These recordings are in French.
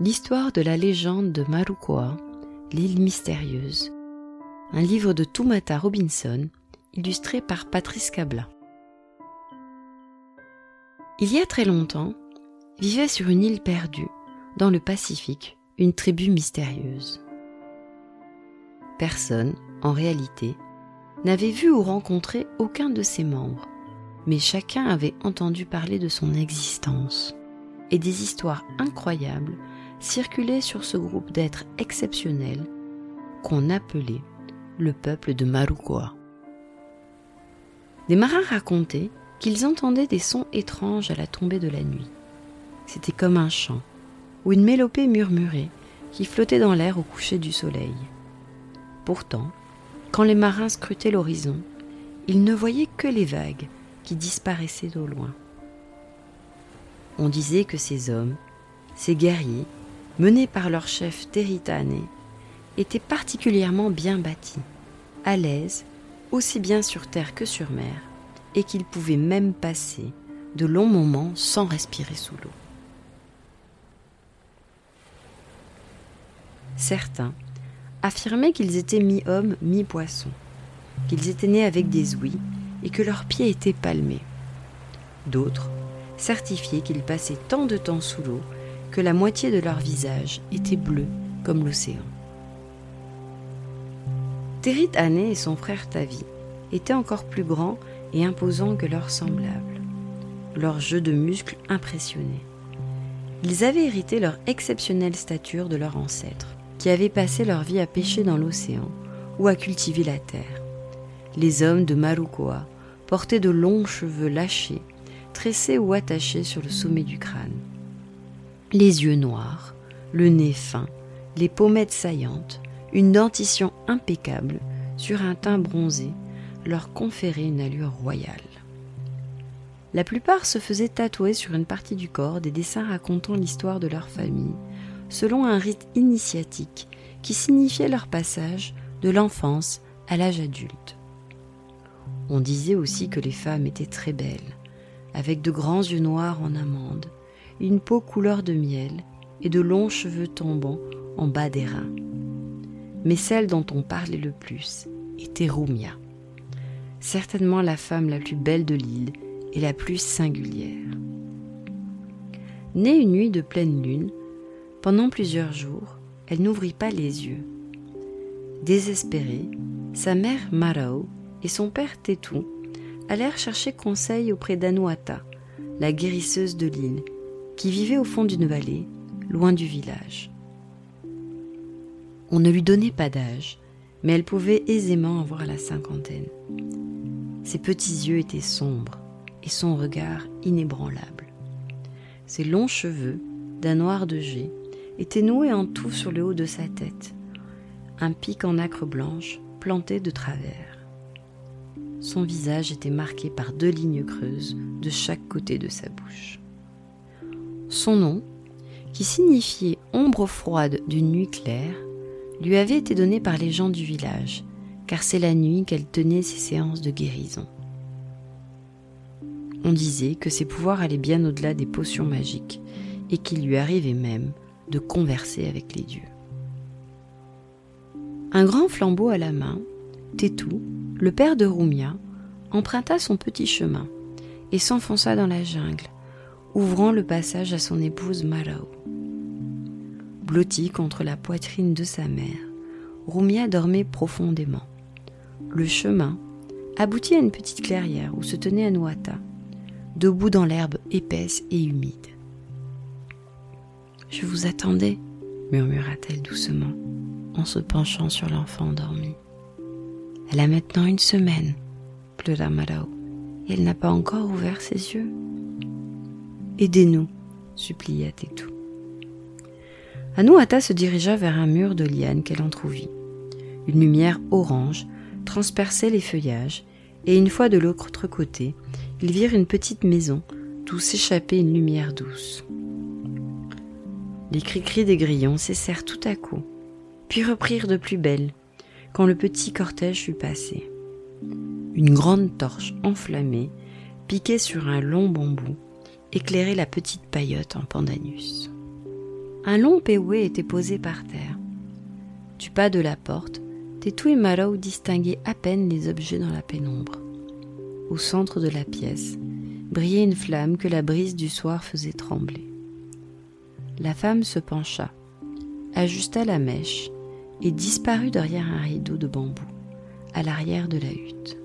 l'histoire de la légende de Marukoa, l'île mystérieuse. Un livre de Tumata Robinson, illustré par Patrice Cabla. Il y a très longtemps, vivait sur une île perdue, dans le Pacifique, une tribu mystérieuse. Personne, en réalité, n'avait vu ou rencontré aucun de ses membres, mais chacun avait entendu parler de son existence et des histoires incroyables circulaient sur ce groupe d'êtres exceptionnels qu'on appelait le peuple de Marukoa. Des marins racontaient qu'ils entendaient des sons étranges à la tombée de la nuit. C'était comme un chant ou une mélopée murmurée qui flottait dans l'air au coucher du soleil. Pourtant, quand les marins scrutaient l'horizon, ils ne voyaient que les vagues qui disparaissaient au loin. On disait que ces hommes, ces guerriers, menés par leur chef Teritane, étaient particulièrement bien bâtis, à l'aise, aussi bien sur terre que sur mer, et qu'ils pouvaient même passer de longs moments sans respirer sous l'eau. Certains affirmaient qu'ils étaient mi-hommes, mi-poissons, qu'ils étaient nés avec des ouïes et que leurs pieds étaient palmés. D'autres certifiaient qu'ils passaient tant de temps sous l'eau que la moitié de leur visage était bleu comme l'océan. Terit Ané et son frère Tavi étaient encore plus grands et imposants que leurs semblables. Leur jeu de muscles impressionnait. Ils avaient hérité leur exceptionnelle stature de leurs ancêtres, qui avaient passé leur vie à pêcher dans l'océan ou à cultiver la terre. Les hommes de Marukoa portaient de longs cheveux lâchés, tressés ou attachés sur le sommet du crâne. Les yeux noirs, le nez fin, les pommettes saillantes, une dentition impeccable sur un teint bronzé leur conféraient une allure royale. La plupart se faisaient tatouer sur une partie du corps des dessins racontant l'histoire de leur famille, selon un rite initiatique qui signifiait leur passage de l'enfance à l'âge adulte. On disait aussi que les femmes étaient très belles, avec de grands yeux noirs en amande, une peau couleur de miel et de longs cheveux tombant en bas des reins. Mais celle dont on parlait le plus était Rumia, certainement la femme la plus belle de l'île et la plus singulière. Née une nuit de pleine lune, pendant plusieurs jours, elle n'ouvrit pas les yeux. Désespérée, sa mère Marao et son père Tétou allèrent chercher conseil auprès d'Anuata, la guérisseuse de l'île, qui vivait au fond d'une vallée, loin du village. On ne lui donnait pas d'âge, mais elle pouvait aisément avoir la cinquantaine. Ses petits yeux étaient sombres et son regard inébranlable. Ses longs cheveux, d'un noir de jet, étaient noués en tout sur le haut de sa tête, un pic en nacre blanche planté de travers. Son visage était marqué par deux lignes creuses de chaque côté de sa bouche. Son nom, qui signifiait ombre froide d'une nuit claire, lui avait été donné par les gens du village, car c'est la nuit qu'elle tenait ses séances de guérison. On disait que ses pouvoirs allaient bien au-delà des potions magiques et qu'il lui arrivait même de converser avec les dieux. Un grand flambeau à la main, Tétou, le père de Rumia, emprunta son petit chemin et s'enfonça dans la jungle, ouvrant le passage à son épouse Marao. Blottie contre la poitrine de sa mère, Rumia dormait profondément. Le chemin aboutit à une petite clairière où se tenait Anuata, debout dans l'herbe épaisse et humide. Je vous attendais, murmura-t-elle doucement, en se penchant sur l'enfant endormi. Elle a maintenant une semaine, pleura Marao, et elle n'a pas encore ouvert ses yeux. Aidez-nous, supplia Tétou. Anuata se dirigea vers un mur de lianes qu'elle entr'ouvrit. Une lumière orange transperçait les feuillages, et une fois de l'autre côté, ils virent une petite maison d'où s'échappait une lumière douce. Les cris-cris des grillons cessèrent tout à coup, puis reprirent de plus belle quand le petit cortège fut passé. Une grande torche enflammée, piquée sur un long bambou, éclairait la petite paillote en pandanus. Un long péoué était posé par terre. Du pas de la porte, Tetou et Marou distinguaient à peine les objets dans la pénombre. Au centre de la pièce, brillait une flamme que la brise du soir faisait trembler. La femme se pencha, ajusta la mèche et disparut derrière un rideau de bambou, à l'arrière de la hutte.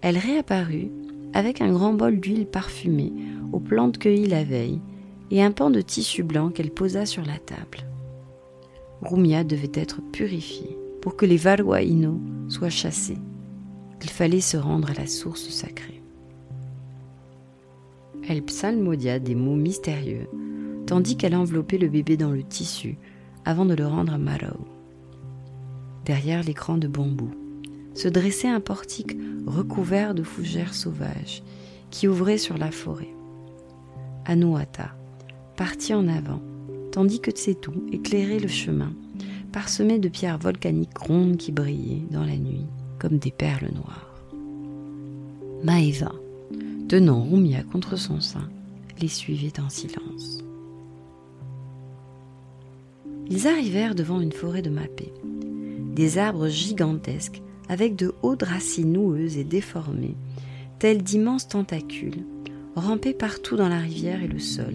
Elle réapparut avec un grand bol d'huile parfumée aux plantes cueillies la veille et un pan de tissu blanc qu'elle posa sur la table. Rumia devait être purifiée pour que les Varwaino soient chassés. Il fallait se rendre à la source sacrée. Elle psalmodia des mots mystérieux, tandis qu'elle enveloppait le bébé dans le tissu avant de le rendre à Marrow. Derrière l'écran de bambou se dressait un portique recouvert de fougères sauvages qui ouvrait sur la forêt. Anuata partit en avant, tandis que Tsetu éclairait le chemin, parsemé de pierres volcaniques rondes qui brillaient dans la nuit comme des perles noires. Maeva, tenant Rumia contre son sein, les suivait en silence. Ils arrivèrent devant une forêt de mapé. Des arbres gigantesques, avec de hautes racines noueuses et déformées, tels d'immenses tentacules, rampaient partout dans la rivière et le sol,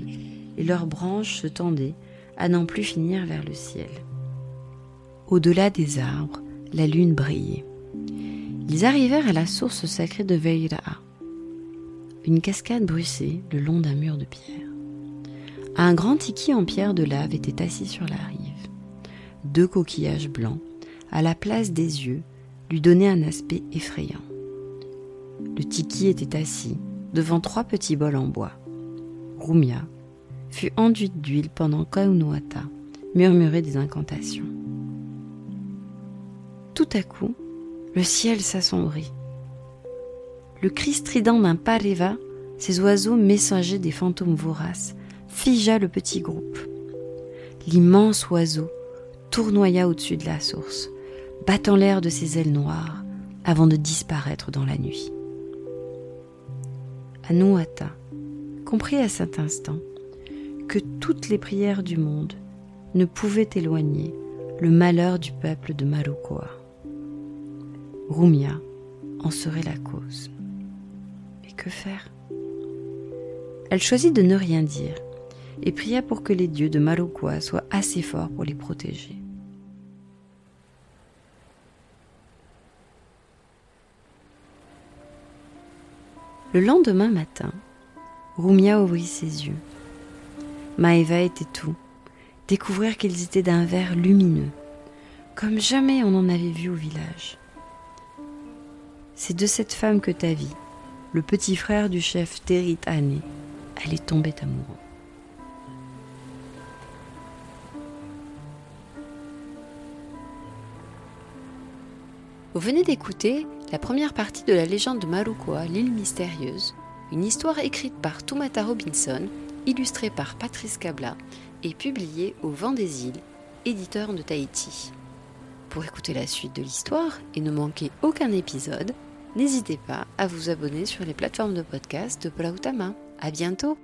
et leurs branches se tendaient à n'en plus finir vers le ciel. Au-delà des arbres, la lune brillait. Ils arrivèrent à la source sacrée de Veiraa, une cascade bruissait le long d'un mur de pierre. Un grand tiki en pierre de lave était assis sur la rive. Deux coquillages blancs, à la place des yeux, lui donnaient un aspect effrayant. Le tiki était assis devant trois petits bols en bois. Rumia fut enduite d'huile pendant qu'Aunuata murmurait des incantations. Tout à coup, le ciel s'assombrit. Le cri strident d'un pareva, ces oiseaux messagers des fantômes voraces, figea le petit groupe. L'immense oiseau tournoya au-dessus de la source, battant l'air de ses ailes noires avant de disparaître dans la nuit. Anuata comprit à cet instant que toutes les prières du monde ne pouvaient éloigner le malheur du peuple de Marukoa. Rumia en serait la cause. Mais que faire? Elle choisit de ne rien dire et pria pour que les dieux de Marukoa soient assez forts pour les protéger. Le lendemain matin, Rumia ouvrit ses yeux. Maeva était tout, découvrir qu'ils étaient d'un vert lumineux, comme jamais on en avait vu au village. C'est de cette femme que ta vie, le petit frère du chef Terit Anne, allait tomber amoureux. Vous venez d'écouter la première partie de la légende de Marukoa, l'île mystérieuse, une histoire écrite par Tumata Robinson, illustrée par Patrice Cabla et publiée au Vent des îles, éditeur de Tahiti. Pour écouter la suite de l'histoire et ne manquer aucun épisode, n'hésitez pas à vous abonner sur les plateformes de podcast de Plautama. À bientôt!